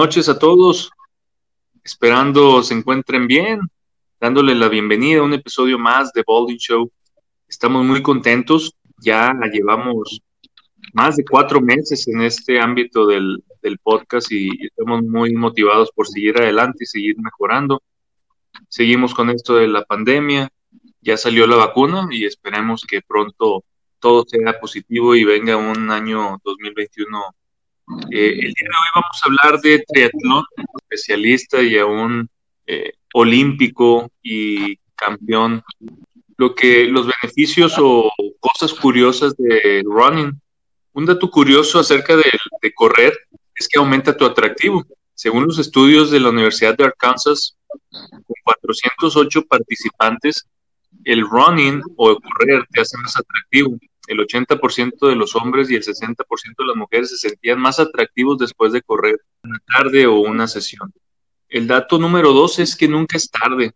Noches a todos, esperando se encuentren bien, dándole la bienvenida a un episodio más de Balding Show. Estamos muy contentos, ya llevamos más de cuatro meses en este ámbito del, del podcast y estamos muy motivados por seguir adelante y seguir mejorando. Seguimos con esto de la pandemia, ya salió la vacuna y esperemos que pronto todo sea positivo y venga un año 2021 eh, el día de hoy vamos a hablar de triatlón, especialista y aún eh, olímpico y campeón. Lo que los beneficios o cosas curiosas de running. Un dato curioso acerca de, de correr es que aumenta tu atractivo. Según los estudios de la Universidad de Arkansas, con 408 participantes, el running o correr te hace más atractivo el 80% de los hombres y el 60% de las mujeres se sentían más atractivos después de correr una tarde o una sesión. El dato número dos es que nunca es tarde.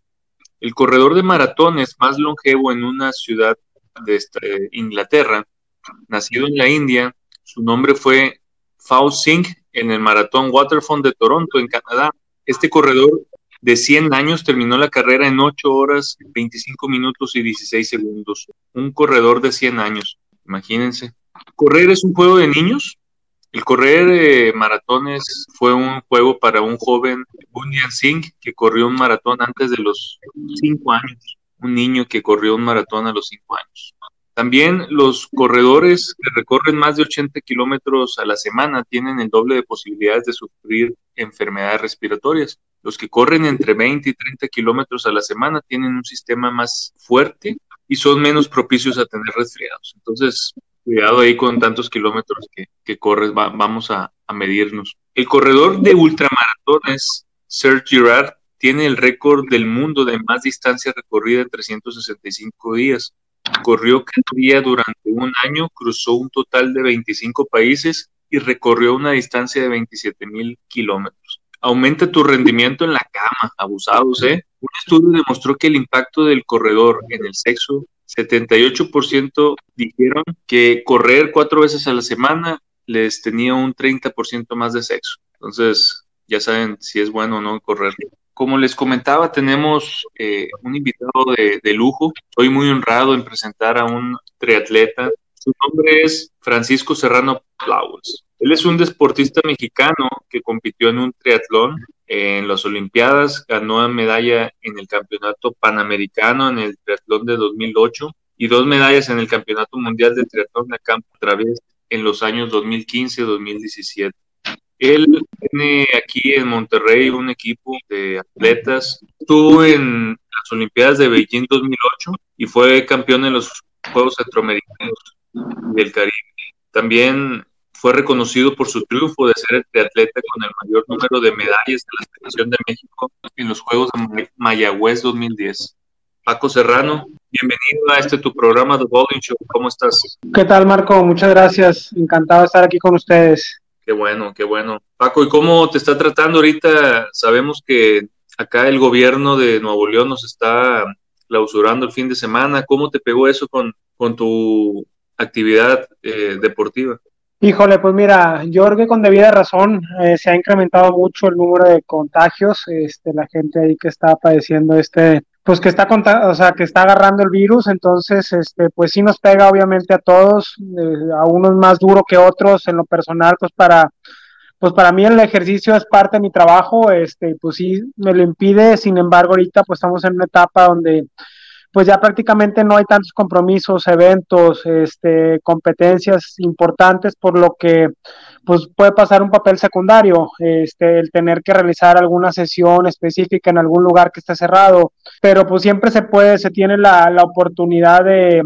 El corredor de maratones más longevo en una ciudad de este, Inglaterra, nacido en la India, su nombre fue Fao Singh en el maratón Waterfront de Toronto, en Canadá. Este corredor de 100 años terminó la carrera en 8 horas, 25 minutos y 16 segundos. Un corredor de 100 años. Imagínense. Correr es un juego de niños. El correr eh, maratones fue un juego para un joven, Bunyan Singh, que corrió un maratón antes de los cinco años. Un niño que corrió un maratón a los cinco años. También los corredores que recorren más de 80 kilómetros a la semana tienen el doble de posibilidades de sufrir enfermedades respiratorias. Los que corren entre 20 y 30 kilómetros a la semana tienen un sistema más fuerte y son menos propicios a tener resfriados. Entonces, cuidado ahí con tantos kilómetros que, corres, vamos a, medirnos. El corredor de ultramaratones, Serge Girard, tiene el récord del mundo de más distancia recorrida en 365 días. Corrió cada día durante un año, cruzó un total de 25 países y recorrió una distancia de 27 mil kilómetros aumenta tu rendimiento en la cama, abusados, ¿eh? Un estudio demostró que el impacto del corredor en el sexo, 78% dijeron que correr cuatro veces a la semana les tenía un 30% más de sexo. Entonces, ya saben si es bueno o no correr. Como les comentaba, tenemos eh, un invitado de, de lujo. Estoy muy honrado en presentar a un triatleta. Su nombre es Francisco Serrano Flowers. Él es un deportista mexicano que compitió en un triatlón en las Olimpiadas, ganó medalla en el Campeonato Panamericano en el triatlón de 2008 y dos medallas en el Campeonato Mundial de Triatlón de Campo otra vez en los años 2015-2017. Él tiene aquí en Monterrey un equipo de atletas. Estuvo en las Olimpiadas de Beijing 2008 y fue campeón en los Juegos Centroamericanos del Caribe. También fue reconocido por su triunfo de ser el triatleta con el mayor número de medallas de la Selección de México en los Juegos de Mayagüez 2010. Paco Serrano, bienvenido a este tu programa The Bowling Show. ¿Cómo estás? ¿Qué tal, Marco? Muchas gracias. Encantado de estar aquí con ustedes. Qué bueno, qué bueno. Paco, ¿y cómo te está tratando ahorita? Sabemos que acá el gobierno de Nuevo León nos está clausurando el fin de semana. ¿Cómo te pegó eso con, con tu actividad eh, deportiva? Híjole, pues mira, yo creo que con debida razón eh, se ha incrementado mucho el número de contagios, este, la gente ahí que está padeciendo este, pues que está, o sea, que está agarrando el virus, entonces, este, pues sí nos pega obviamente a todos, eh, a unos más duro que otros, en lo personal, pues para, pues para mí el ejercicio es parte de mi trabajo, este, pues sí me lo impide, sin embargo, ahorita pues estamos en una etapa donde pues ya prácticamente no hay tantos compromisos, eventos, este, competencias importantes, por lo que pues puede pasar un papel secundario, este, el tener que realizar alguna sesión específica en algún lugar que esté cerrado, pero pues siempre se puede, se tiene la, oportunidad de,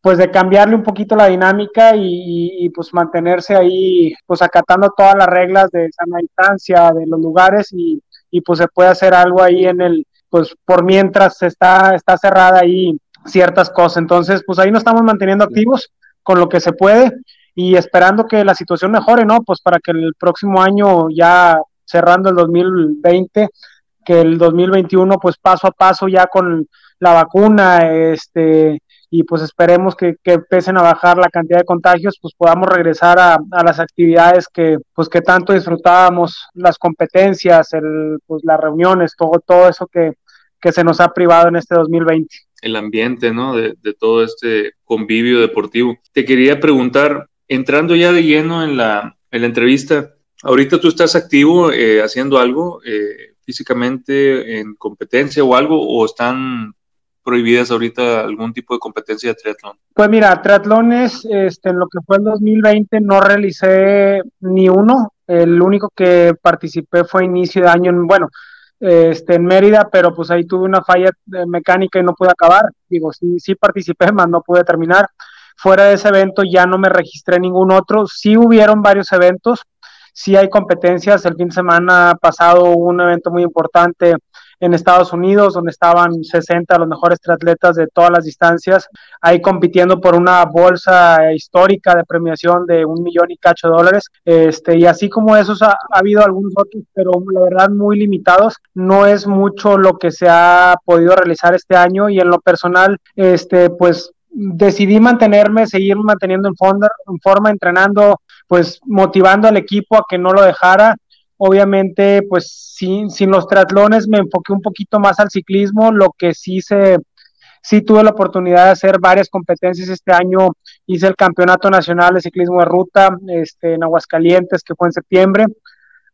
pues de cambiarle un poquito la dinámica y, y, pues mantenerse ahí, pues acatando todas las reglas de sana distancia, de los lugares y, y pues se puede hacer algo ahí en el, pues por mientras está, está cerrada ahí ciertas cosas. Entonces, pues ahí nos estamos manteniendo activos con lo que se puede y esperando que la situación mejore, ¿no? Pues para que el próximo año, ya cerrando el 2020, que el 2021, pues paso a paso ya con la vacuna, este, y pues esperemos que, que empiecen a bajar la cantidad de contagios, pues podamos regresar a, a, las actividades que, pues que tanto disfrutábamos, las competencias, el, pues las reuniones, todo, todo eso que, que se nos ha privado en este 2020. El ambiente, ¿no? De, de todo este convivio deportivo. Te quería preguntar, entrando ya de lleno en la, en entrevista, ahorita tú estás activo eh, haciendo algo eh, físicamente en competencia o algo, o están prohibidas ahorita algún tipo de competencia de triatlón? Pues mira, triatlones, este, en lo que fue el 2020 no realicé ni uno, el único que participé fue inicio de año, bueno, este, en Mérida, pero pues ahí tuve una falla mecánica y no pude acabar. Digo, sí, sí participé, más no pude terminar. Fuera de ese evento ya no me registré ningún otro. Sí hubieron varios eventos, sí hay competencias. El fin de semana pasado hubo un evento muy importante en Estados Unidos, donde estaban 60 los mejores triatletas de todas las distancias, ahí compitiendo por una bolsa histórica de premiación de un millón y cacho de dólares. Este, y así como esos ha, ha habido algunos otros, pero la verdad muy limitados. No es mucho lo que se ha podido realizar este año y en lo personal, este, pues decidí mantenerme, seguir manteniendo en, forma, en forma, entrenando, pues motivando al equipo a que no lo dejara Obviamente, pues sin, sin los triatlones me enfoqué un poquito más al ciclismo, lo que sí se, sí tuve la oportunidad de hacer varias competencias este año. Hice el Campeonato Nacional de Ciclismo de Ruta este, en Aguascalientes, que fue en septiembre.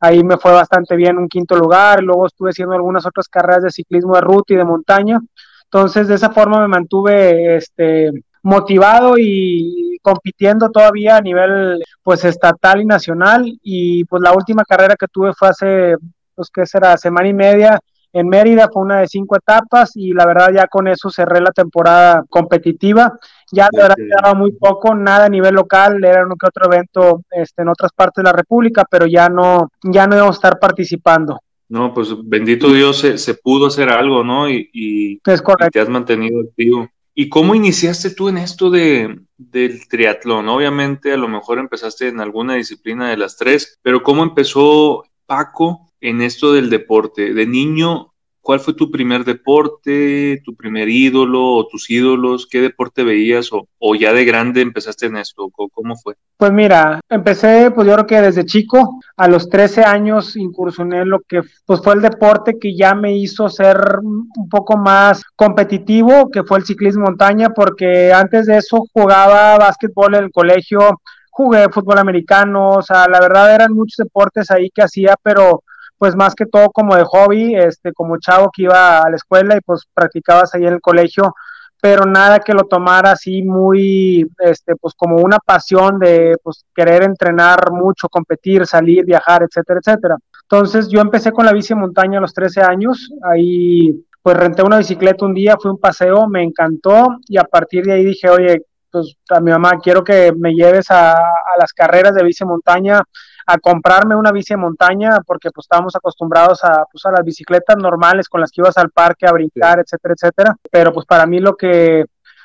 Ahí me fue bastante bien, un quinto lugar. Luego estuve haciendo algunas otras carreras de ciclismo de ruta y de montaña. Entonces, de esa forma me mantuve este, motivado y compitiendo todavía a nivel pues estatal y nacional y pues la última carrera que tuve fue hace pues qué será semana y media en Mérida fue una de cinco etapas y la verdad ya con eso cerré la temporada competitiva ya de verdad quedaba muy poco nada a nivel local era uno que otro evento este, en otras partes de la república pero ya no ya no íbamos a estar participando no, pues bendito Dios, se, se pudo hacer algo, ¿no? Y, y, es correcto. y te has mantenido activo. ¿Y cómo iniciaste tú en esto de, del triatlón? Obviamente a lo mejor empezaste en alguna disciplina de las tres, pero ¿cómo empezó Paco en esto del deporte? De niño, ¿cuál fue tu primer deporte, tu primer ídolo o tus ídolos? ¿Qué deporte veías o, ya de grande empezaste en esto? ¿Cómo fue? Pues mira, empecé, pues yo creo que desde chico, a los 13 años incursioné lo que pues fue el deporte que ya me hizo ser un poco más competitivo, que fue el ciclismo montaña, porque antes de eso jugaba básquetbol en el colegio, jugué fútbol americano, o sea, la verdad eran muchos deportes ahí que hacía, pero pues más que todo como de hobby, este, como chavo que iba a la escuela y pues practicabas ahí en el colegio, pero nada que lo tomara así muy, este, pues como una pasión de pues querer entrenar mucho, competir, salir, viajar, etcétera, etcétera. Entonces yo empecé con la bici montaña a los 13 años, ahí pues renté una bicicleta un día, fui un paseo, me encantó y a partir de ahí dije, oye, pues a mi mamá, quiero que me lleves a, a las carreras de bici montaña, a comprarme una bici de montaña porque pues estábamos acostumbrados a, pues, a las bicicletas normales con las que ibas al parque a brincar, etcétera, etcétera. Pero pues para mí lo que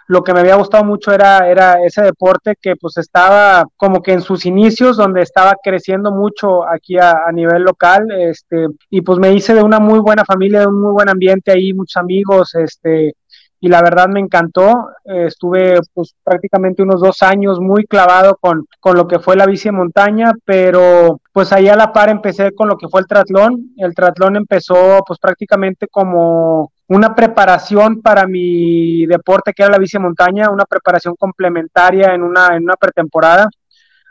lo que me había gustado mucho era, era ese deporte que pues estaba como que en sus inicios, donde estaba creciendo mucho aquí a, a, nivel local, este, y pues me hice de una muy buena familia, de un muy buen ambiente ahí, muchos amigos, este, y la verdad me encantó. Eh, estuve pues prácticamente unos dos años muy clavado con, con lo que fue la bici de montaña, pero pues ahí a la par empecé con lo que fue el triatlón. El triatlón empezó pues prácticamente como una preparación para mi deporte que era la bici de montaña, una preparación complementaria en una, en una pretemporada.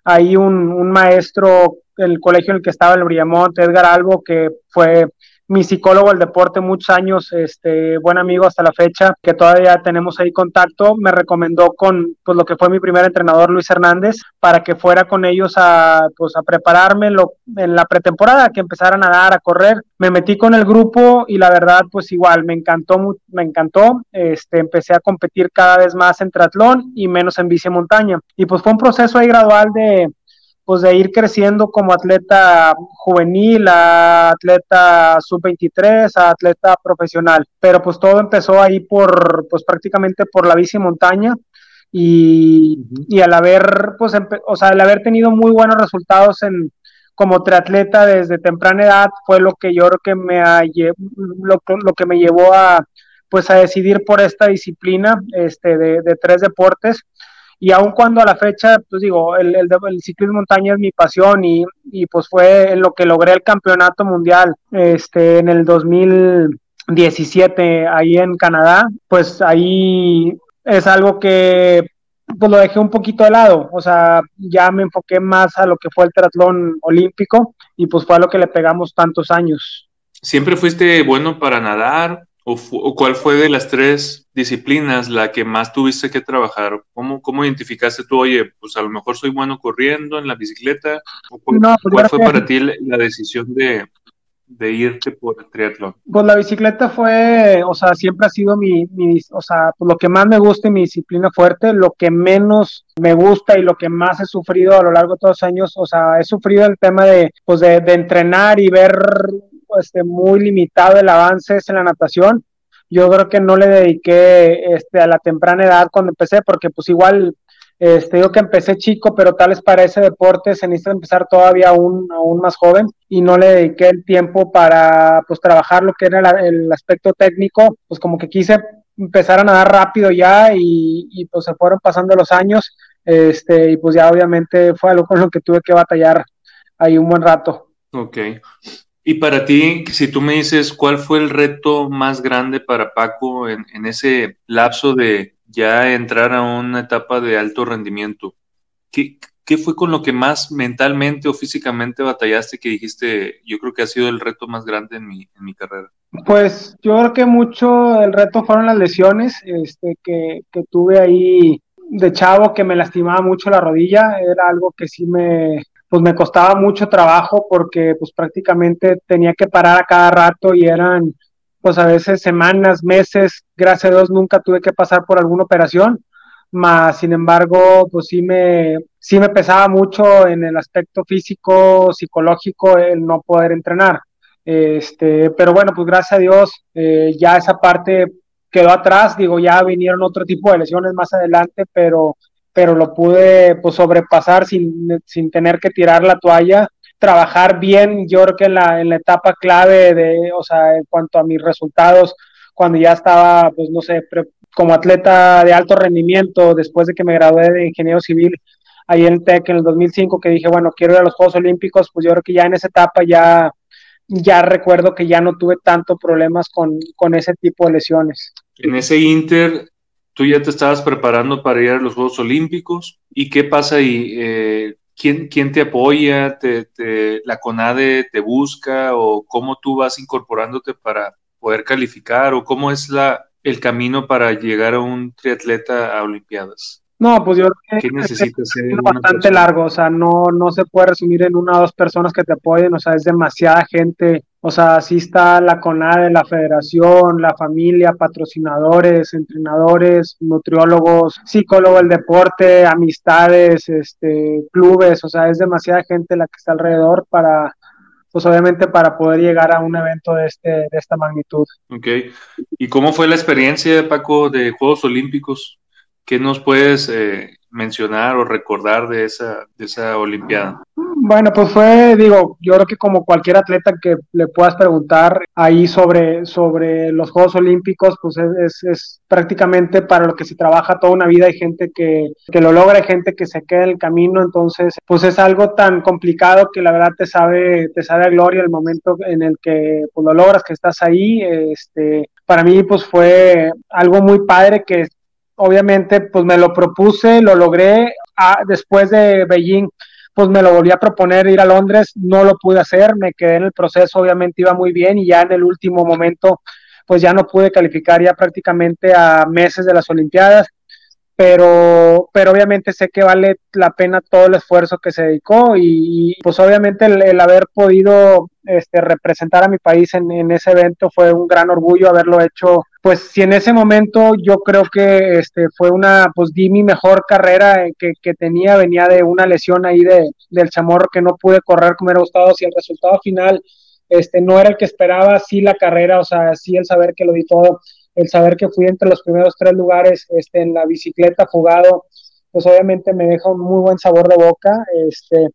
Ahí un, un maestro, el colegio en el que estaba el Briamont, Edgar Albo, que fue mi psicólogo del deporte muchos años, este buen amigo hasta la fecha, que todavía tenemos ahí contacto, me recomendó con pues lo que fue mi primer entrenador Luis Hernández para que fuera con ellos a pues a prepararme lo, en la pretemporada, que empezaran a dar, a correr. Me metí con el grupo y la verdad pues igual me encantó me encantó. Este empecé a competir cada vez más en triatlón y menos en bici montaña. Y pues fue un proceso ahí gradual de pues de ir creciendo como atleta juvenil, a atleta sub-23, a atleta profesional. Pero pues todo empezó ahí por, pues prácticamente por la bici montaña y, y al haber, pues, o sea, al haber tenido muy buenos resultados en, como triatleta desde temprana edad fue lo que yo creo que me lo, lo que me llevó a pues a decidir por esta disciplina este de, de tres deportes y aun cuando a la fecha, pues digo, el, el, ciclismo montaña es mi pasión y, y, pues fue en lo que logré el campeonato mundial este, en el 2017 ahí en Canadá, pues ahí es algo que pues lo dejé un poquito de lado, o sea, ya me enfoqué más a lo que fue el triatlón olímpico y pues fue a lo que le pegamos tantos años. ¿Siempre fuiste bueno para nadar? ¿O, cuál fue de las tres disciplinas la que más tuviste que trabajar? ¿Cómo, ¿Cómo identificaste tú, oye, pues a lo mejor soy bueno corriendo en la bicicleta? cuál, no, pues ¿cuál fue para ti la decisión de, de irte por el triatlón? Pues la bicicleta fue, o sea, siempre ha sido mi, mi o sea, pues lo que más me gusta y mi disciplina fuerte, lo que menos me gusta y lo que más he sufrido a lo largo de todos los años, o sea, he sufrido el tema de, pues de, de entrenar y ver este, muy limitado el avance en la natación. Yo creo que no le dediqué este, a la temprana edad cuando empecé, porque pues igual, este, digo que empecé chico, pero tal vez para ese deporte se necesita empezar todavía aún, aún más joven y no le dediqué el tiempo para pues trabajar lo que era el aspecto técnico, pues como que quise empezar a nadar rápido ya y, y pues se fueron pasando los años este, y pues ya obviamente fue algo con lo que tuve que batallar ahí un buen rato. Ok. Y para ti, si tú me dices cuál fue el reto más grande para Paco en, ese lapso de ya entrar a una etapa de alto rendimiento, ¿qué, ¿qué, fue con lo que más mentalmente o físicamente batallaste que dijiste, yo creo que ha sido el reto más grande en mi, en mi carrera? Pues yo creo que mucho el reto fueron las lesiones este, que tuve ahí de chavo que me lastimaba mucho la rodilla, era algo que sí me, pues me costaba mucho trabajo porque pues prácticamente tenía que parar a cada rato y eran pues a veces semanas, meses, gracias a Dios nunca tuve que pasar por alguna operación, más sin embargo pues sí me, sí me pesaba mucho en el aspecto físico, psicológico el no poder entrenar. Este, pero bueno, pues gracias a Dios eh, ya esa parte quedó atrás, digo, ya vinieron otro tipo de lesiones más adelante, pero pero lo pude pues, sobrepasar sin, sin tener que tirar la toalla, trabajar bien, yo creo que en la, en la etapa clave de, o sea, en cuanto a mis resultados, cuando ya estaba, pues no sé, como atleta de alto rendimiento, después de que me gradué de ingeniero civil ahí en el TEC en el 2005, que dije, bueno, quiero ir a los Juegos Olímpicos, pues yo creo que ya en esa etapa ya, ya recuerdo que ya no tuve tanto problemas con, con ese tipo de lesiones. En ese Inter, tú ya te estabas preparando para ir a los Juegos Olímpicos. ¿Y qué pasa ahí? Eh, ¿quién, ¿quién, te apoya? ¿Te, ¿La CONADE te busca? ¿O cómo tú vas incorporándote para poder calificar? ¿O cómo es la, el camino para llegar a un triatleta a Olimpiadas? No, pues yo creo que es bastante largo, o sea, no, no se puede resumir en una o dos personas que te apoyen, o sea, es demasiada gente, o sea, así está la CONADE, la federación, la familia, patrocinadores, entrenadores, nutriólogos, psicólogos del deporte, amistades, este, clubes, o sea, es demasiada gente la que está alrededor para, pues obviamente para poder llegar a un evento de, este, de esta magnitud. Ok, ¿y cómo fue la experiencia, Paco, de Juegos Olímpicos? ¿Qué nos puedes eh, mencionar o recordar de esa, de esa Olimpiada? Bueno, pues fue, digo, yo creo que como cualquier atleta que le puedas preguntar ahí sobre, sobre los Juegos Olímpicos, pues es, es, prácticamente para lo que se trabaja toda una vida. Hay gente que, que lo logra, hay gente que se queda en el camino, entonces, pues es algo tan complicado que la verdad te sabe, te sabe a gloria el momento en el que pues, lo logras, que estás ahí. Este, para mí, pues fue algo muy padre que obviamente pues me lo propuse, lo logré ah, después de Beijing pues me lo volví a proponer ir a Londres, no lo pude hacer, me quedé en el proceso, obviamente iba muy bien y ya en el último momento pues ya no pude calificar ya prácticamente a meses de las Olimpiadas, pero, pero obviamente sé que vale la pena todo el esfuerzo que se dedicó y, pues obviamente el, haber podido este, representar a mi país en, ese evento fue un gran orgullo haberlo hecho. Pues si en ese momento yo creo que este, fue una, pues di mi mejor carrera que, que tenía, venía de una lesión ahí de, del chamorro que no pude correr como hubiera gustado, si el resultado final este, no era el que esperaba, sí la carrera, o sea, sí el saber que lo di todo, el saber que fui entre los primeros tres lugares este, en la bicicleta jugado, pues obviamente me deja un muy buen sabor de boca, este,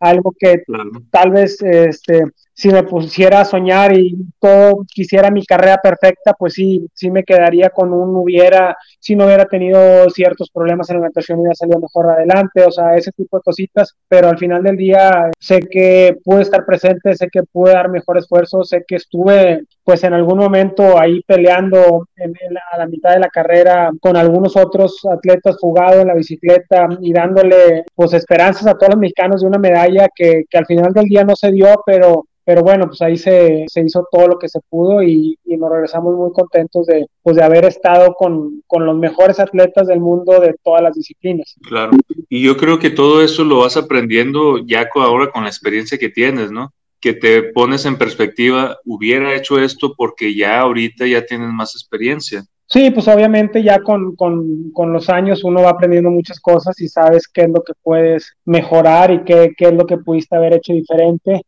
algo que tal vez este, si me pusiera a soñar y todo quisiera mi carrera perfecta, pues sí, sí me quedaría con un hubiera, si no hubiera tenido ciertos problemas en la natación, hubiera salido mejor adelante, o sea, ese tipo de cositas, pero al final del día sé que pude estar presente, sé que pude dar mejor esfuerzo, sé que estuve pues en algún momento ahí peleando en, a la mitad de la carrera con algunos otros atletas jugados en la bicicleta y dándole pues esperanzas a todos los mexicanos de una medalla que al final del día no se dio, pero pero bueno, pues ahí se, se hizo todo lo que se pudo y, y, nos regresamos muy contentos de, pues de haber estado con, con, los mejores atletas del mundo de todas las disciplinas. Claro, y yo creo que todo eso lo vas aprendiendo ya ahora con la experiencia que tienes, ¿no? Que te pones en perspectiva, hubiera hecho esto porque ya ahorita ya tienes más experiencia. Sí, pues obviamente ya con, con, con, los años uno va aprendiendo muchas cosas y sabes qué es lo que puedes mejorar y qué, qué es lo que pudiste haber hecho diferente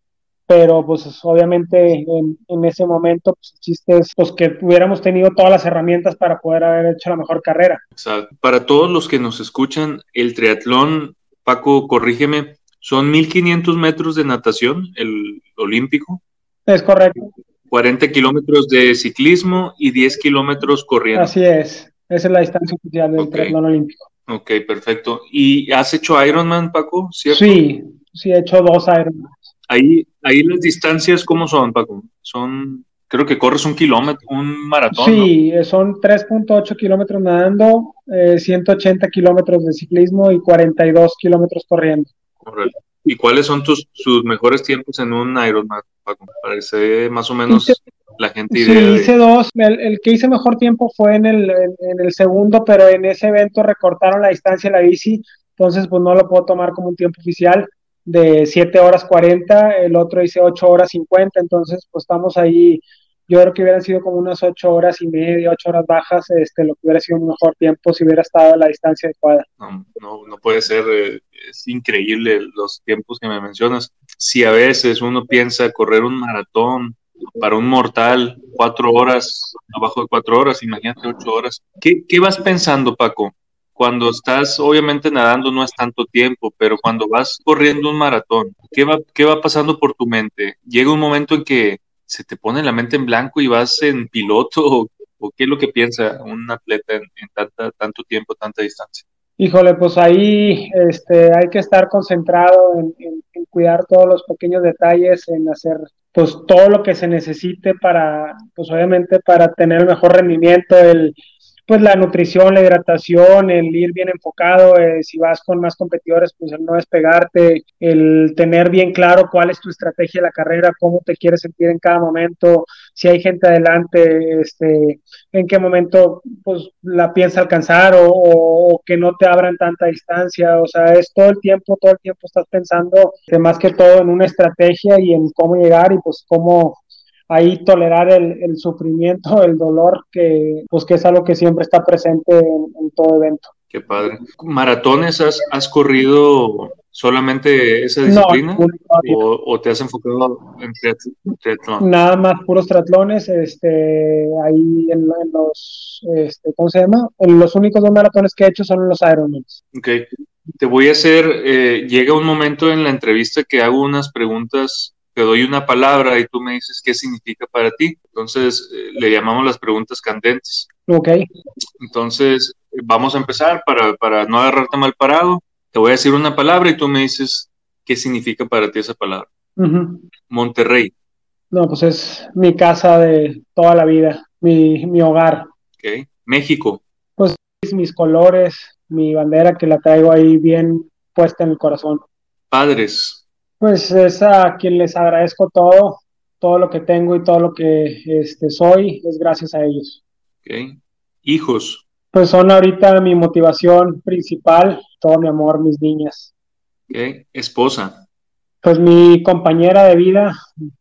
pero pues obviamente en, ese momento pues, el chiste es pues, que hubiéramos tenido todas las herramientas para poder haber hecho la mejor carrera. Exacto. Para todos los que nos escuchan, el triatlón, Paco, corrígeme, son 1500 metros de natación, el olímpico. Es correcto. 40 kilómetros de ciclismo y 10 kilómetros corriendo. Así es, esa es la distancia oficial del triatlón olímpico. Ok, perfecto. ¿Y has hecho Ironman, Paco? ¿cierto? Sí, sí, he hecho dos Ironman. Ahí, ahí las distancias, ¿cómo son, Paco? Son, creo que corres un kilómetro, un maratón. Sí, son 3.8 kilómetros nadando, 180 eh, kilómetros de ciclismo y 42 kilómetros corriendo. Correcto. ¿Y cuáles son tus sus mejores tiempos en un Ironman, Paco? Parece más o menos la gente idea. Sí, hice dos. El, que hice mejor tiempo fue en el, en el segundo, pero en ese evento recortaron la distancia de la bici, entonces pues no lo puedo tomar como un tiempo oficial de 7 horas 40, el otro dice 8 horas 50, entonces pues estamos ahí, yo creo que hubieran sido como unas 8 horas y media, 8 horas bajas, este, lo que hubiera sido un mejor tiempo si hubiera estado a la distancia adecuada. No, no, no puede ser, eh, es increíble los tiempos que me mencionas. Si a veces uno piensa correr un maratón para un mortal, 4 horas, abajo de 4 horas, imagínate 8 horas. ¿Qué, ¿Qué vas pensando, Paco? Cuando estás obviamente nadando no es tanto tiempo, pero cuando vas corriendo un maratón, ¿qué va, qué va pasando por tu mente? Llega un momento en que se te pone la mente en blanco y vas en piloto o, qué es lo que piensa un atleta en, tanta, tanto tiempo, tanta distancia? Híjole, pues ahí este, hay que estar concentrado en, en, cuidar todos los pequeños detalles, en hacer pues todo lo que se necesite para, pues obviamente para tener el mejor rendimiento, el, pues la nutrición, la hidratación, el ir bien enfocado, eh, si vas con más competidores, pues el no despegarte, el tener bien claro cuál es tu estrategia de la carrera, cómo te quieres sentir en cada momento, si hay gente adelante, este, en qué momento pues la piensa alcanzar o, que no te abran tanta distancia, o sea, es todo el tiempo, todo el tiempo estás pensando más que todo en una estrategia y en cómo llegar y pues cómo ahí tolerar el, sufrimiento, el dolor, que pues que es algo que siempre está presente en, todo evento. Qué padre. ¿Maratones has, has corrido solamente esa disciplina o, te has enfocado en triatlón? Nada más puros triatlones, este, ahí en, los, este, ¿cómo se llama? los únicos dos maratones que he hecho son los Ironmans. Ok, te voy a hacer, eh, llega un momento en la entrevista que hago unas preguntas te doy una palabra y tú me dices qué significa para ti. Entonces, eh, le llamamos las preguntas candentes. Ok. Entonces, vamos a empezar para, para no agarrarte mal parado. Te voy a decir una palabra y tú me dices qué significa para ti esa palabra. Monterrey. No, pues es mi casa de toda la vida, mi, mi hogar. Ok. México. Pues mis colores, mi bandera que la traigo ahí bien puesta en el corazón. Padres. Pues es a quien les agradezco todo, todo lo que tengo y todo lo que este, soy, es gracias a ellos. Okay. Hijos. Pues son ahorita mi motivación principal, todo mi amor, mis niñas. Okay. Esposa. Pues mi compañera de vida,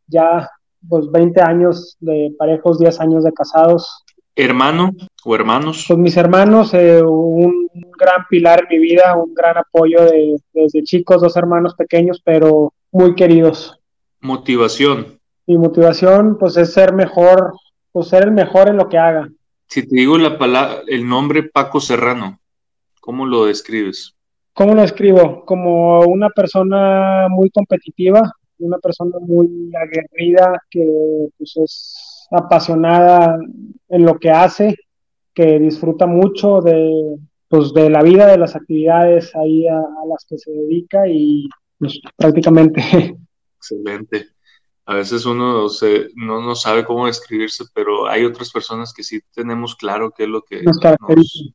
ya pues 20 años de parejos, 10 años de casados. ¿Hermano o hermanos? Pues mis hermanos, eh, un gran pilar en mi vida, un gran apoyo de, desde chicos, dos hermanos pequeños, pero muy queridos. Motivación. Mi motivación, pues, es ser mejor, pues, ser el mejor en lo que haga. Si te digo la palabra, el nombre Paco Serrano, ¿cómo lo describes? ¿Cómo lo escribo? Como una persona muy competitiva, una persona muy aguerrida, que pues, es apasionada en lo que hace, que disfruta mucho de, pues, de la vida, de las actividades ahí a, las que se dedica y pues, prácticamente. Excelente. A veces uno se, no, no sabe cómo describirse, pero hay otras personas que sí tenemos claro qué es lo que nos,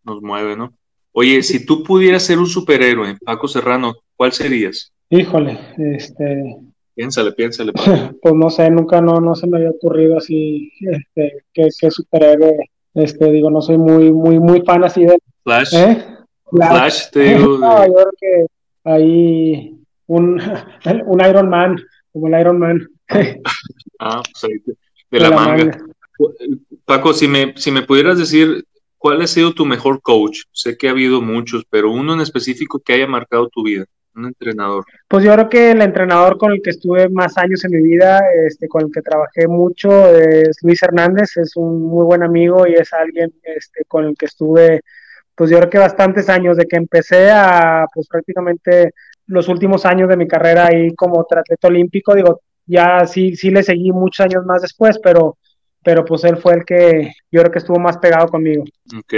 nos mueve, ¿no? Oye, si tú pudieras ser un superhéroe, Paco Serrano, ¿cuál serías? Híjole, este, Piénsale, piénsale. pues no sé, nunca no, no se me había ocurrido así, este, que, que superhéroe, este, digo, no soy muy, muy, muy fan así de... Flash. ¿Eh? Flash, te digo. no, yo creo que ahí un, un Iron Man, como el Iron Man. ah, pues ahí, de, la, manga. Paco, si me, si me pudieras decir, ¿cuál ha sido tu mejor coach? Sé que ha habido muchos, pero uno en específico que haya marcado tu vida un entrenador? Pues yo creo que el entrenador con el que estuve más años en mi vida, este, con el que trabajé mucho, es Luis Hernández, es un muy buen amigo y es alguien este, con el que estuve, pues yo creo que bastantes años, de que empecé a, pues prácticamente los últimos años de mi carrera ahí como atleta olímpico, digo, ya sí, sí le seguí muchos años más después, pero, pero pues él fue el que yo creo que estuvo más pegado conmigo. Ok.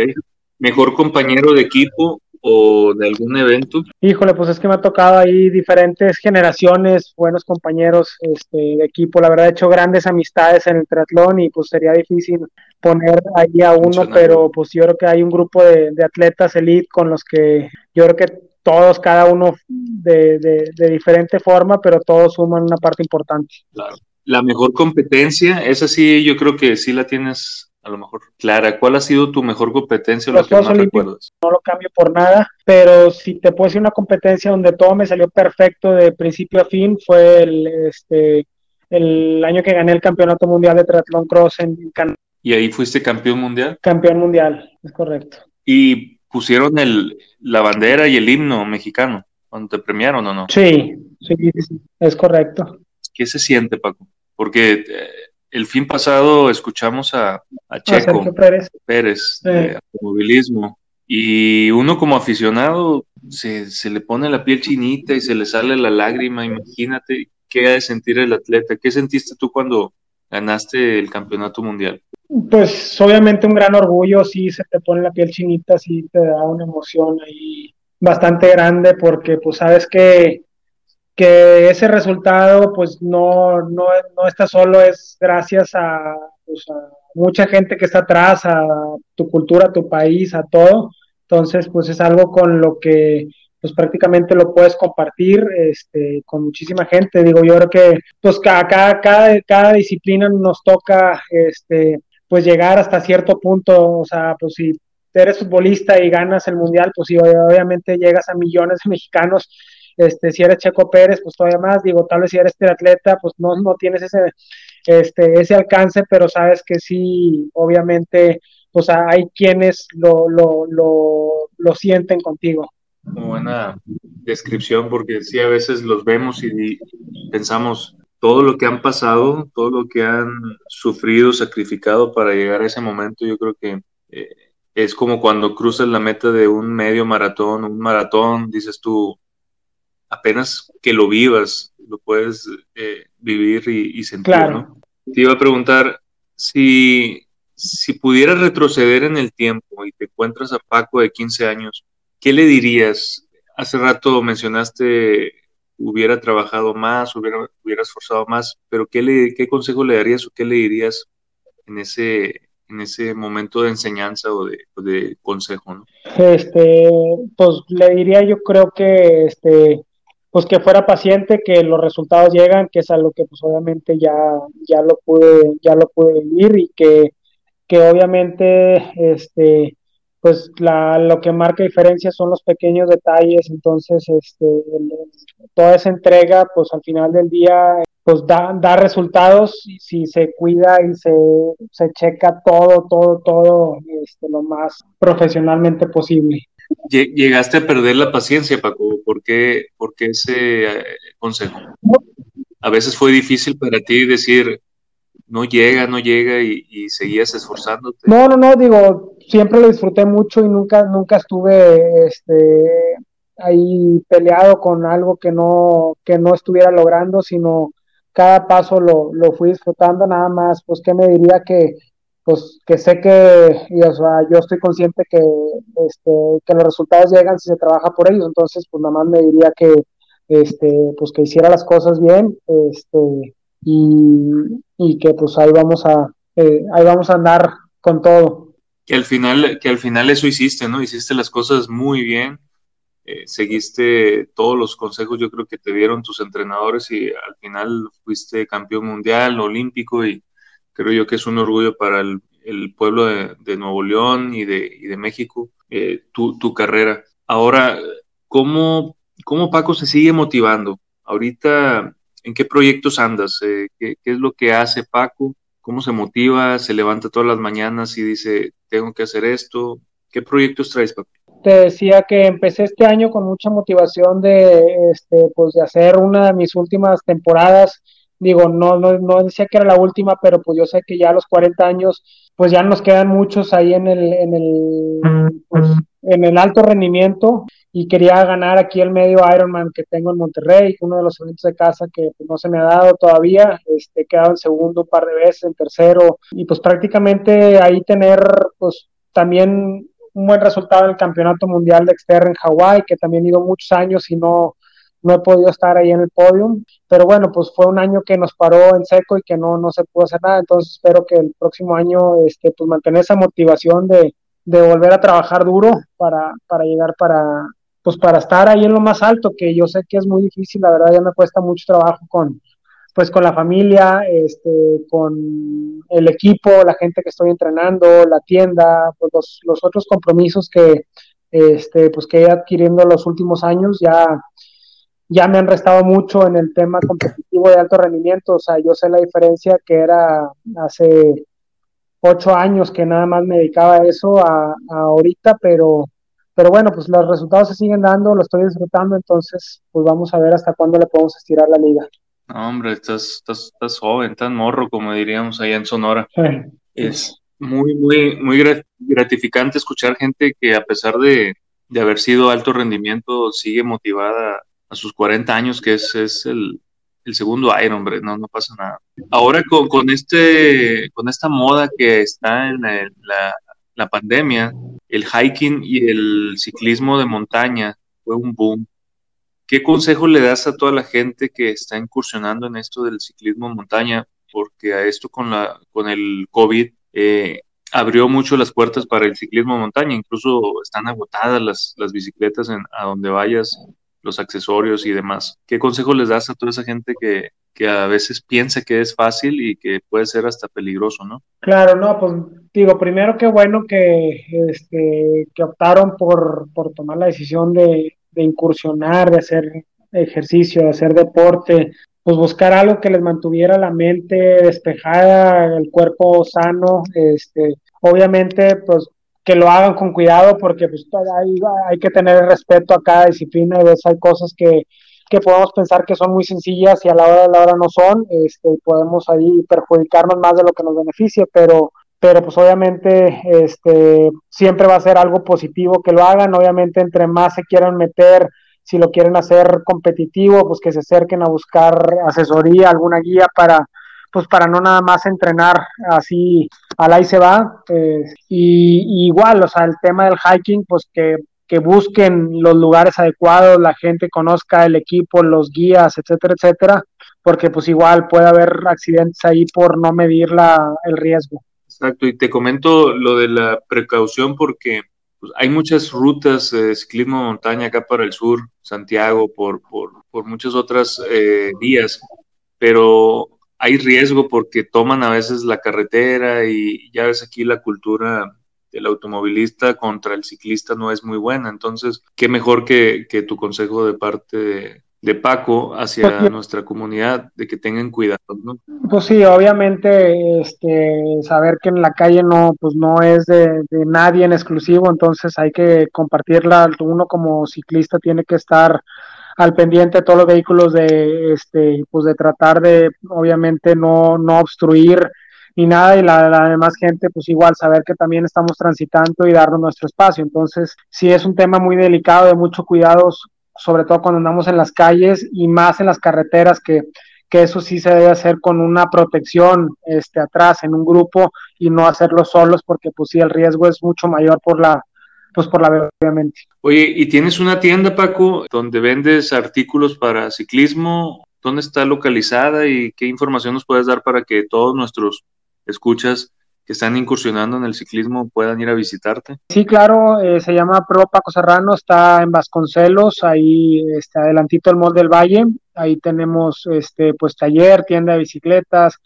Mejor compañero de equipo o de algún evento? Híjole, pues es que me ha tocado ahí diferentes generaciones, buenos compañeros este, de equipo. La verdad he hecho grandes amistades en el triatlón y pues sería difícil poner ahí a uno, pero pues yo creo que hay un grupo de, atletas elite con los que yo creo que todos, cada uno de, de, diferente forma, pero todos suman una parte importante. Claro. La mejor competencia, esa sí, yo creo que sí la tienes a lo mejor clara. ¿Cuál ha sido tu mejor competencia o lo que más recuerdas? No lo cambio por nada, pero si te puedo decir una competencia donde todo me salió perfecto de principio a fin fue el, este, el año que gané el campeonato mundial de triatlón cross en Canadá. ¿Y ahí fuiste campeón mundial? Campeón mundial, es correcto. ¿Y pusieron el, la bandera y el himno mexicano cuando te premiaron o no? Sí, sí, es correcto. ¿Qué se siente, Paco? Porque eh, el fin pasado escuchamos a, Checo Pérez, de automovilismo y uno como aficionado se, se, le pone la piel chinita y se le sale la lágrima. Imagínate qué ha de sentir el atleta. ¿Qué sentiste tú cuando ganaste el campeonato mundial? Pues obviamente un gran orgullo, sí se te pone la piel chinita, sí te da una emoción ahí bastante grande porque pues sabes que que ese resultado pues no, no, no está solo, es gracias a, pues, a, mucha gente que está atrás, a tu cultura, a tu país, a todo. Entonces, pues es algo con lo que pues prácticamente lo puedes compartir este, con muchísima gente. Digo, yo creo que pues cada, cada, cada disciplina nos toca este, pues llegar hasta cierto punto, o sea, pues si eres futbolista y ganas el mundial, pues sí, obviamente llegas a millones de mexicanos este, si eres Checo Pérez, pues todavía más, digo, tal vez si eres atleta, pues no, no tienes ese, este, ese alcance, pero sabes que sí, obviamente, pues hay quienes lo, lo, lo, lo sienten contigo. Buena descripción, porque sí, a veces los vemos y pensamos todo lo que han pasado, todo lo que han sufrido, sacrificado para llegar a ese momento, yo creo que eh, es como cuando cruzas la meta de un medio maratón, un maratón, dices tú, apenas que lo vivas, lo puedes eh, vivir y, sentir, ¿no? Te iba a preguntar si, si pudieras retroceder en el tiempo y te encuentras a Paco de 15 años, ¿qué le dirías? Hace rato mencionaste hubiera trabajado más, hubiera, hubiera esforzado más, pero ¿qué, le, ¿qué consejo le darías o qué le dirías en ese, en ese momento de enseñanza o de, de consejo, ¿no? Este, pues le diría yo creo que este pues que fuera paciente, que los resultados llegan, que es algo que pues obviamente ya, ya lo pude, ya lo pude vivir y que, que obviamente este pues la, lo que marca diferencia son los pequeños detalles, entonces este, toda esa entrega, pues al final del día, pues da, da resultados si se cuida y se, se checa todo, todo, todo este, lo más profesionalmente posible. Llegaste a perder la paciencia, Paco, ¿por qué, por qué ese eh, consejo? A veces fue difícil para ti decir, no llega, no llega y, seguías esforzándote. No, no, no, digo, siempre lo disfruté mucho y nunca, nunca estuve este, ahí peleado con algo que no, que no estuviera logrando, sino cada paso lo, lo fui disfrutando nada más, pues que me diría que, pues que sé que, y, o sea, yo estoy consciente que, este, que los resultados llegan si se trabaja por ellos, entonces pues nada más me diría que, este, pues que hiciera las cosas bien, este, y, que pues ahí vamos a eh, ahí vamos a andar con todo. Que al final, que al final eso hiciste, ¿no? Hiciste las cosas muy bien, eh, seguiste todos los consejos yo creo que te dieron tus entrenadores y al final fuiste campeón mundial, olímpico y creo yo que es un orgullo para el, pueblo de, Nuevo León y de, México eh, tu, tu, carrera. Ahora, ¿cómo, ¿cómo Paco se sigue motivando? Ahorita ¿En qué proyectos andas? Eh, ¿qué, es lo que hace Paco? ¿Cómo se motiva? ¿Se levanta todas las mañanas y dice, tengo que hacer esto? ¿Qué proyectos traes, Paco? Te decía que empecé este año con mucha motivación de, este, pues de hacer una de mis últimas temporadas. Digo, no, no, no decía que era la última, pero pues yo sé que ya a los 40 años, pues ya nos quedan muchos ahí en el, en el, pues, en el alto rendimiento. Y quería ganar aquí el medio Ironman que tengo en Monterrey, uno de los eventos de casa que pues, no se me ha dado todavía, este, he quedado en segundo un par de veces, en tercero, y pues prácticamente ahí tener pues también un buen resultado en el Campeonato Mundial de Exterra en Hawái, que también he ido muchos años y no, no he podido estar ahí en el podium, pero bueno, pues fue un año que nos paró en seco y que no, no se pudo hacer nada, entonces espero que el próximo año este, pues mantener esa motivación de, de volver a trabajar duro para, para llegar para, pues para estar ahí en lo más alto, que yo sé que es muy difícil, la verdad ya me cuesta mucho trabajo con, pues con la familia, este, con el equipo, la gente que estoy entrenando, la tienda, pues los, los otros compromisos que, este, pues que he adquiriendo los últimos años ya, ya me han restado mucho en el tema competitivo de alto rendimiento, o sea, yo sé la diferencia que era hace ocho años que nada más me dedicaba a eso a ahorita, pero pero bueno, pues los resultados se siguen dando, lo estoy disfrutando, entonces pues vamos a ver hasta cuándo le podemos estirar la liga. No, hombre, estás, estás, estás joven, tan morro, como diríamos allá en Sonora. Es muy, muy, muy gratificante escuchar gente que a pesar de, de, haber sido alto rendimiento, sigue motivada sus 40 años, que es, es el, el segundo Iron, hombre, no, no pasa nada. Ahora con, con, este, con esta moda que está en la, la pandemia, el hiking y el ciclismo de montaña fue un boom. ¿Qué consejo le das a toda la gente que está incursionando en esto del ciclismo de montaña? Porque a esto con, la, con el COVID eh, abrió mucho las puertas para el ciclismo de montaña. Incluso están agotadas las, las bicicletas en, a donde vayas, los accesorios y demás. ¿Qué consejo les das a toda esa gente que, que a veces piensa que es fácil y que puede ser hasta peligroso, ¿no? Claro, no, pues digo, primero qué bueno que, este, que optaron por, por tomar la decisión de, de incursionar, de hacer ejercicio, de hacer deporte, pues buscar algo que les mantuviera la mente despejada, el cuerpo sano, este, obviamente, pues que lo hagan con cuidado porque pues hay, hay que tener respeto a cada disciplina y veces hay cosas que que podemos pensar que son muy sencillas y a la hora de la hora no son, este, podemos ahí perjudicarnos más de lo que nos beneficie, pero, pero pues obviamente este, siempre va a ser algo positivo que lo hagan, obviamente entre más se quieran meter, si lo quieren hacer competitivo, pues que se acerquen a buscar asesoría, alguna guía para, pues para no nada más entrenar así al ahí se va. Eh, y, igual, o sea, el tema del hiking, pues que que busquen los lugares adecuados, la gente conozca el equipo, los guías, etcétera, etcétera, porque pues igual puede haber accidentes ahí por no medir el riesgo. Exacto, y te comento lo de la precaución porque pues, hay muchas rutas de ciclismo de montaña acá para el sur, Santiago, por, por, por muchas otras eh, vías, pero hay riesgo porque toman a veces la carretera y ya ves aquí la cultura del automovilista contra el ciclista no es muy buena. Entonces, qué mejor que, que tu consejo de parte de, de Paco hacia pues nuestra comunidad de que tengan cuidado, ¿no? Pues sí, obviamente este saber que en la calle no pues no es de, nadie en exclusivo, entonces hay que compartirla, uno como ciclista tiene que estar al pendiente de todos los vehículos de este pues de tratar de obviamente no no obstruir ni nada y la, la, demás gente pues igual saber que también estamos transitando y darnos nuestro espacio. Entonces sí es un tema muy delicado de mucho cuidados sobre todo cuando andamos en las calles y más en las carreteras, que, que eso sí se debe hacer con una protección este, atrás, en un grupo, y no hacerlo solos, porque pues sí, el riesgo es mucho mayor por la, pues por la obviamente. Oye, ¿y tienes una tienda, Paco, donde vendes artículos para ciclismo? ¿Dónde está localizada y qué información nos puedes dar para que todos nuestros escuchas que están incursionando en el ciclismo puedan ir a visitarte? Sí, claro, eh, se llama Pro Paco Serrano, está en Vasconcelos, ahí está adelantito el Mall del Valle, ahí tenemos este pues taller, tienda de bicicletas,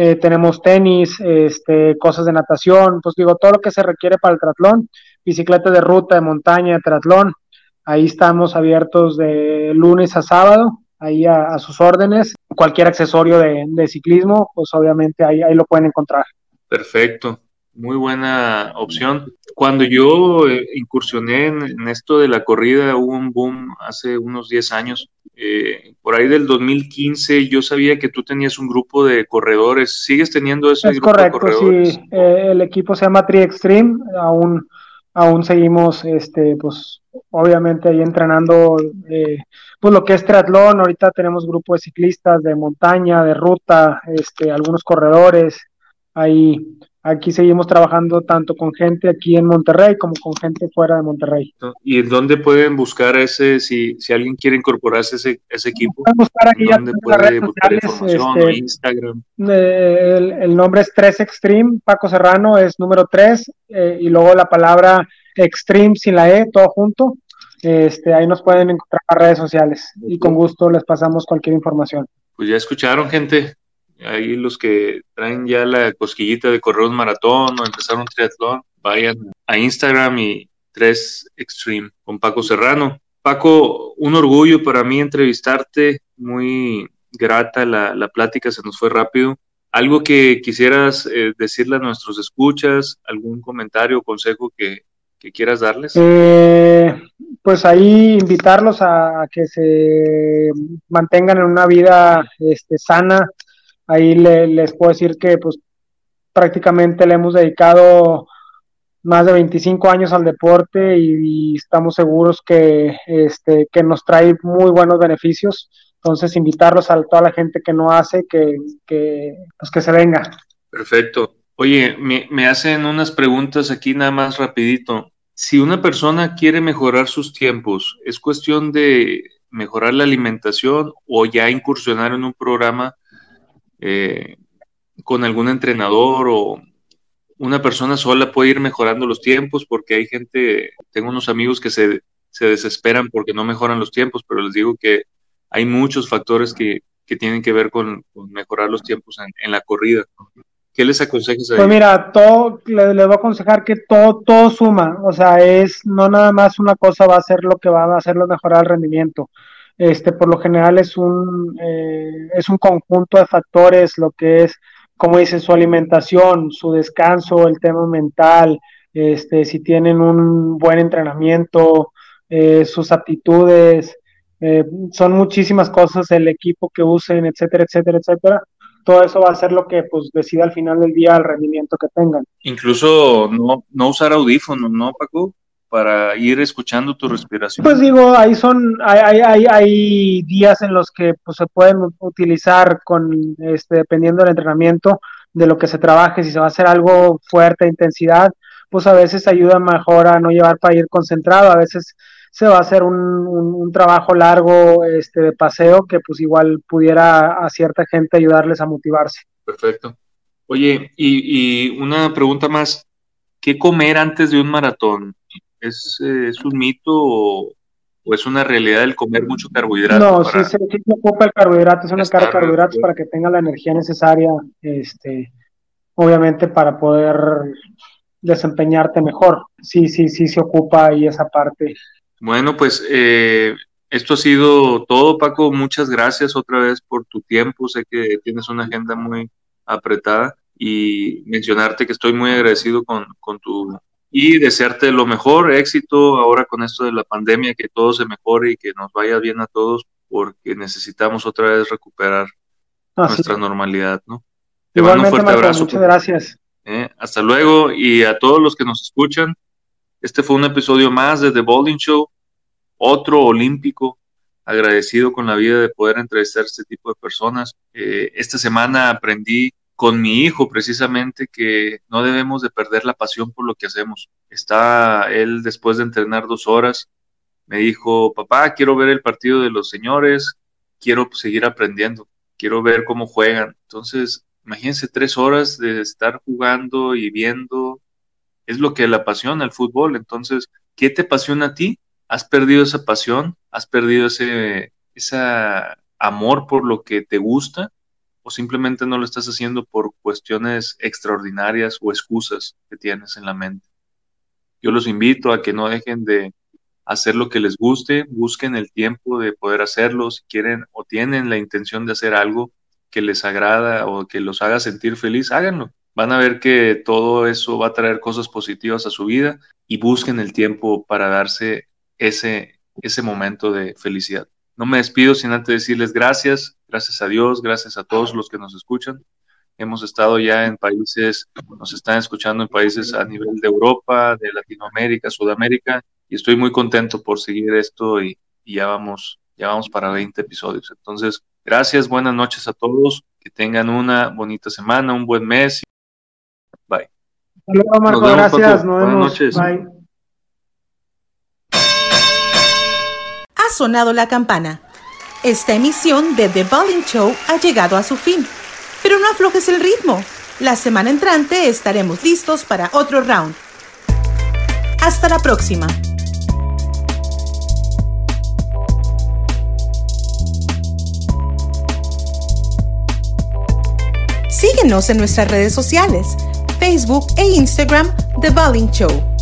eh, tenemos tenis, este, cosas de natación, pues digo, todo lo que se requiere para el triatlón, bicicletas de ruta, de montaña, de triatlón, ahí estamos abiertos de lunes a sábado, ahí a, sus órdenes, cualquier accesorio de, de ciclismo, pues obviamente ahí, ahí lo pueden encontrar. Perfecto, muy buena opción. Cuando yo eh, incursioné en, esto de la corrida, hubo un boom hace unos 10 años. Eh, por ahí del 2015 yo sabía que tú tenías un grupo de corredores. ¿Sigues teniendo ese es correcto, Sí, eh, el equipo se llama Tri Extreme. Aún, aún seguimos, este, pues, obviamente ahí entrenando, pues lo que es triatlón. Ahorita tenemos grupo de ciclistas de montaña, de ruta, este, algunos corredores ahí aquí seguimos trabajando tanto con gente aquí en Monterrey como con gente fuera de Monterrey. ¿Y en dónde pueden buscar ese, si, si alguien quiere incorporarse a ese, ese equipo? Pueden buscar aquí ¿Dónde puede buscar información este, Instagram? Eh, el, nombre es 3 Extreme, Paco Serrano es número 3 eh, y luego la palabra Extreme sin la E, todo junto. Este, ahí nos pueden encontrar en redes sociales y con gusto les pasamos cualquier información. Pues ya escucharon, gente ahí los que traen ya la cosquillita de correr un maratón o empezar un triatlón, vayan a Instagram y 3 Extreme con Paco Serrano. Paco, un orgullo para mí entrevistarte, muy grata la, la plática, se nos fue rápido. ¿Algo que quisieras eh, decirle a nuestros escuchas? ¿Algún comentario o consejo que, que quieras darles? Eh, pues ahí invitarlos a, que se mantengan en una vida este, sana, ahí les puedo decir que pues prácticamente le hemos dedicado más de 25 años al deporte y, estamos seguros que, este, que nos trae muy buenos beneficios. Entonces, invitarlos a toda la gente que no hace, que, que, pues, que se venga. Perfecto. Oye, me, me hacen unas preguntas aquí nada más rapidito. Si una persona quiere mejorar sus tiempos, ¿es cuestión de mejorar la alimentación o ya incursionar en un programa eh, con algún entrenador o una persona sola puede ir mejorando los tiempos porque hay gente, tengo unos amigos que se, se desesperan porque no mejoran los tiempos, pero les digo que hay muchos factores que, que tienen que ver con, mejorar los tiempos en, la corrida. ¿Qué les aconsejas? Pues mira, todo, les, voy a aconsejar que todo, todo suma, o sea, es no nada más una cosa va a ser lo que va a hacerlo mejorar el rendimiento este, por lo general es un, eh, es un conjunto de factores, lo que es, como dice, su alimentación, su descanso, el tema mental, este, si tienen un buen entrenamiento, eh, sus aptitudes, eh, son muchísimas cosas, el equipo que usen, etcétera, etcétera, etcétera. Todo eso va a ser lo que pues decida al final del día el rendimiento que tengan. Incluso no, no usar audífonos, ¿no, Paco? Para ir escuchando tu respiración? Pues digo, ahí son, hay, hay, hay días en los que pues, se pueden utilizar con, este, dependiendo del entrenamiento, de lo que se trabaje, si se va a hacer algo fuerte, intensidad, pues a veces ayuda mejor a no llevar para ir concentrado, a veces se va a hacer un, un, trabajo largo este, de paseo que pues igual pudiera a cierta gente ayudarles a motivarse. Perfecto. Oye, y, y una pregunta más, ¿qué comer antes de un maratón? ¿Es, eh, es un mito o, es una realidad el comer mucho carbohidrato? No, sí, se, ocupa el carbohidrato, es una carga de carbohidratos para que tenga la energía necesaria, este, obviamente para poder desempeñarte mejor. Sí, sí, sí se ocupa ahí esa parte. Bueno, pues eh, esto ha sido todo, Paco. Muchas gracias otra vez por tu tiempo. Sé que tienes una agenda muy apretada y mencionarte que estoy muy agradecido con, con tu y desearte lo mejor, éxito ahora con esto de la pandemia, que todo se mejore y que nos vaya bien a todos, porque necesitamos otra vez recuperar nuestra normalidad, ¿no? Te mando un fuerte abrazo. Muchas gracias. Eh, hasta luego y a todos los que nos escuchan. Este fue un episodio más de The Bowling Show, otro olímpico, agradecido con la vida de poder entrevistar a este tipo de personas. Eh, esta semana aprendí con mi hijo precisamente que no debemos de perder la pasión por lo que hacemos. Está él después de entrenar dos horas, me dijo, papá, quiero ver el partido de los señores, quiero seguir aprendiendo, quiero ver cómo juegan. Entonces, imagínense tres horas de estar jugando y viendo, es lo que le apasiona el fútbol. Entonces, ¿qué te apasiona a ti? ¿Has perdido esa pasión? ¿Has perdido ese, ese amor por lo que te gusta? O simplemente no lo estás haciendo por cuestiones extraordinarias o excusas que tienes en la mente. Yo los invito a que no dejen de hacer lo que les guste, busquen el tiempo de poder hacerlo, si quieren o tienen la intención de hacer algo que les agrada o que los haga sentir feliz, háganlo. Van a ver que todo eso va a traer cosas positivas a su vida y busquen el tiempo para darse ese, ese momento de felicidad. No me despido sin antes decirles gracias, gracias a Dios, gracias a todos los que nos escuchan. Hemos estado ya en países, nos están escuchando en países a nivel de Europa, de Latinoamérica, Sudamérica, y estoy muy contento por seguir esto y, ya vamos, ya vamos para 20 episodios. Entonces, gracias, buenas noches a todos, que tengan una bonita semana, un buen mes. Bye. Hasta Marco, gracias, buenas noches. Bye. Sonado la campana. Esta emisión de The Bowling Show ha llegado a su fin. Pero no aflojes el ritmo. La semana entrante estaremos listos para otro round. Hasta la próxima. Síguenos en nuestras redes sociales, Facebook e Instagram The Bowling Show.